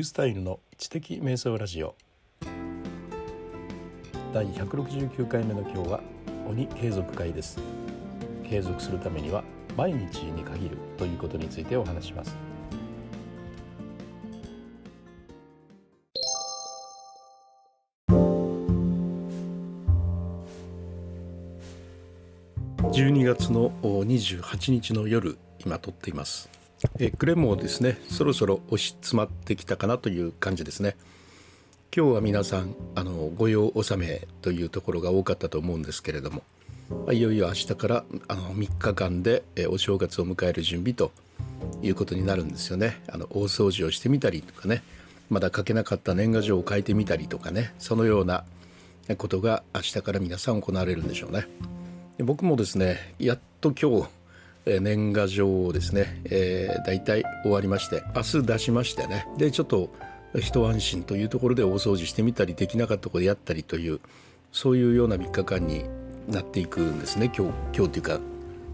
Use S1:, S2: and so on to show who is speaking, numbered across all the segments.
S1: ュースタイルの知的瞑想ラジオ。第169回目の今日は鬼継続会です。継続するためには毎日に限るということについてお話します。12月の28日の夜今撮っています。えクレもですねそろそろ押し詰まってきたかなという感じですね。今日は皆さんあの御用納めというところが多かったと思うんですけれどもまいよいよ明日からあの3日間でえお正月を迎える準備ということになるんですよね。あの大掃除をしてみたりとかねまだ書けなかった年賀状を書いてみたりとかねそのようなことが明日から皆さん行われるんでしょうね。僕もですねやっと今日年賀状をですね、えー、大体終わりまして明日出しましてね。でちょっと一安心というところで大掃除してみたりできなかったところでやったりというそういうような3日間になっていくんですね。今日今日というか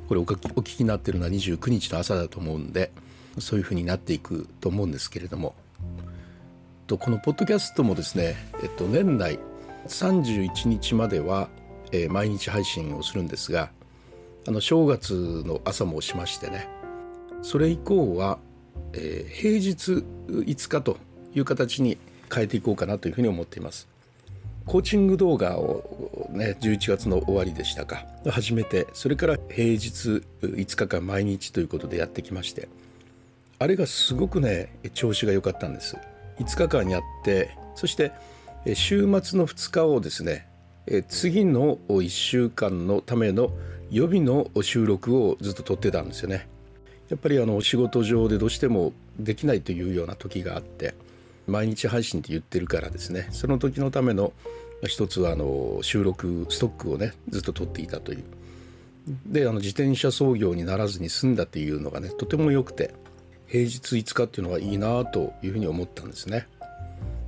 S1: これお聞きになってるのは29日の朝だと思うんでそういうふうになっていくと思うんですけれども。とこのポッドキャストもですね、えっと、年内31日までは、えー、毎日配信をするんですがあの正月の朝もしましてねそれ以降は、えー、平日5日という形に変えていこうかなというふうに思っています。コーチング動画をね11月の終わりでしたか始めてそれから平日5日間毎日ということでやってきましてあれがすごくね調子が良かったんです。5日間やってそして週末の2日をですね次の1週間のための予備の収録をずっと撮ってたんですよね。やっぱりあの仕事上でどうしてもできないというような時があって毎日配信って言ってるからですね。その時のための一つはあの収録ストックをねずっと撮っていたという。であの自転車操業にならずに済んだっていうのがねとても良くて平日5日っていうのはいいなというふうに思ったんですね。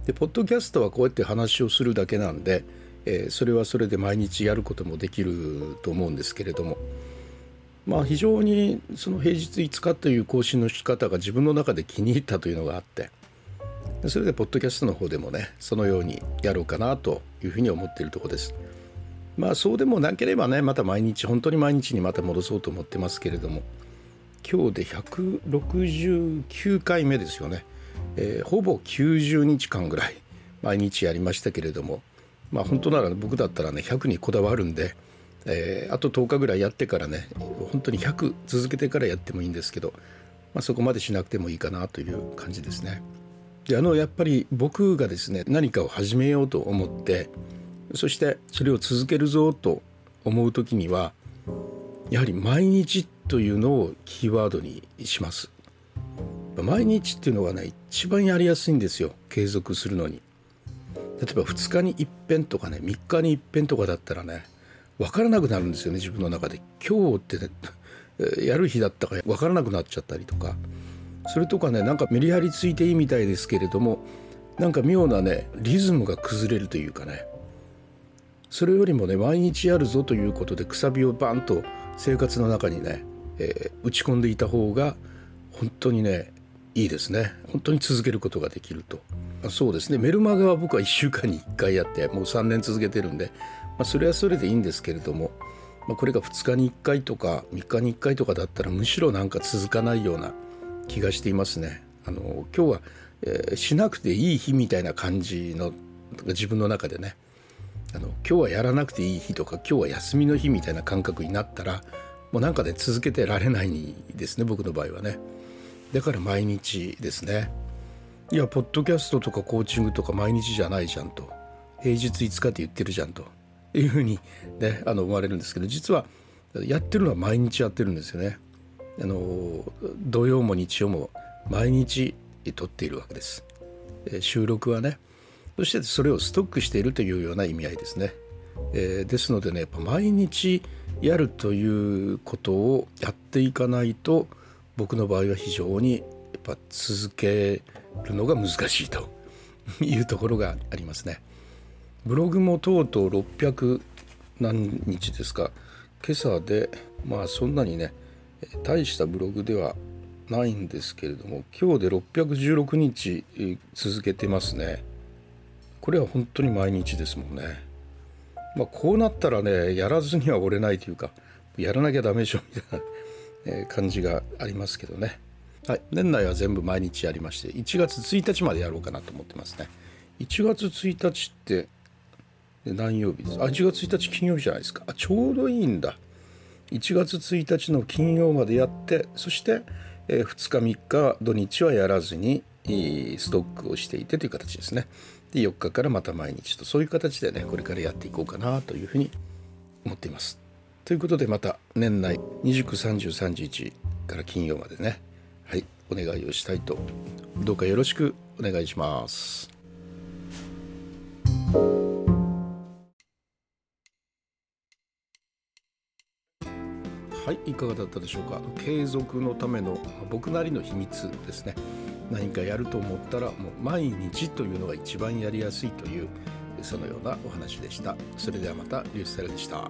S1: でポッドキャストはこうやって話をするだけなんでえー、それはそれで毎日やることもできると思うんですけれども。まあ非常にその平日5日という更新の仕方が自分の中で気に入ったというのがあって。それでポッドキャストの方でもねそのようにやろうかなというふうに思っているとこです。まあそうでもなければねまた毎日本当に毎日にまた戻そうと思ってますけれども。今日で169回目ですよね、えー、ほぼ90日間ぐらい毎日やりましたけれども。まあ本当なら僕だったらね100にこだわるんで、えー、あと10日ぐらいやってからね本当に100続けてからやってもいいんですけど、まあ、そこまでしなくてもいいかなという感じですね。であのやっぱり僕がですね何かを始めようと思ってそしてそれを続けるぞと思う時にはやはり毎日というのをキーワードにします。毎日っていうのがね一番やりやすいんですよ継続するのに。例えば2日に一遍とかね3日に一遍とかだったらね分からなくなるんですよね自分の中で。今日ってね やる日だったか分からなくなっちゃったりとか。それとかねなんかメリハリついていいみたいですけれどもなんか妙なねリズムが崩れるというかね。それよりもね毎日やるぞということでくさびをバンと生活の中にね、えー、打ち込んでいた方が本当にねいいですね。本当に続けることができると。そうですね。メルマガは僕は1週間に1回やってもう3年続けてるんで、まあ、それはそれでいいんですけれども、まあ、これが2日に1回とか3日に1回とかだったらむしろなんか続かないような気がしていますね。あの今日は、えー、しなくていい日みたいな感じの自分の中でね。あの今日はやらなくていい日とか今日は休みの日みたいな感覚になったらもうなんかね続けてられないですね僕の場合はね。だから毎日ですね。いやポッドキャストとかコーチングとか毎日じゃないじゃんと平日5日って言ってるじゃんというふうにねあの思われるんですけど実はやってるのは毎日やってるんですよね。あの土曜も日曜も毎日撮っているわけです。収録はねそしてそれをストックしているというような意味合いですね。えー、ですのでねやっぱ毎日やるということをやっていかないと僕の場合は非常にやっぱ続けるのが難しいと いうところがありますね。ブログもとうとう600何日ですか。今朝でまあそんなにね大したブログではないんですけれども今日で616日続けてますね。これは本当に毎日ですもんね。まあこうなったらねやらずには折れないというかやらなきゃダメでしょみたいな感じがありますけどね。はい。年内は全部毎日やりまして1月1日までやろうかなと思ってますね。1月1日って何曜日です？あ1月1日金曜日じゃないですか。あちょうどいいんだ。1月1日の金曜までやってそしてえー、2日3日土日はやらずにストックをしていてという形ですね。で4日からまた毎日とそういう形でねこれからやっていこうかなというふうに思っています。ということでまた年内293031から金曜までねはいお願いをしたいとどうかよろしくお願いします。はいいかがだったでしょうか。継続のための僕なりの秘密ですね。何かやると思ったらもう毎日というのが一番やりやすいというそのようなお話でした。それではまたリューステルでした。